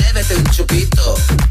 bébete un chupito.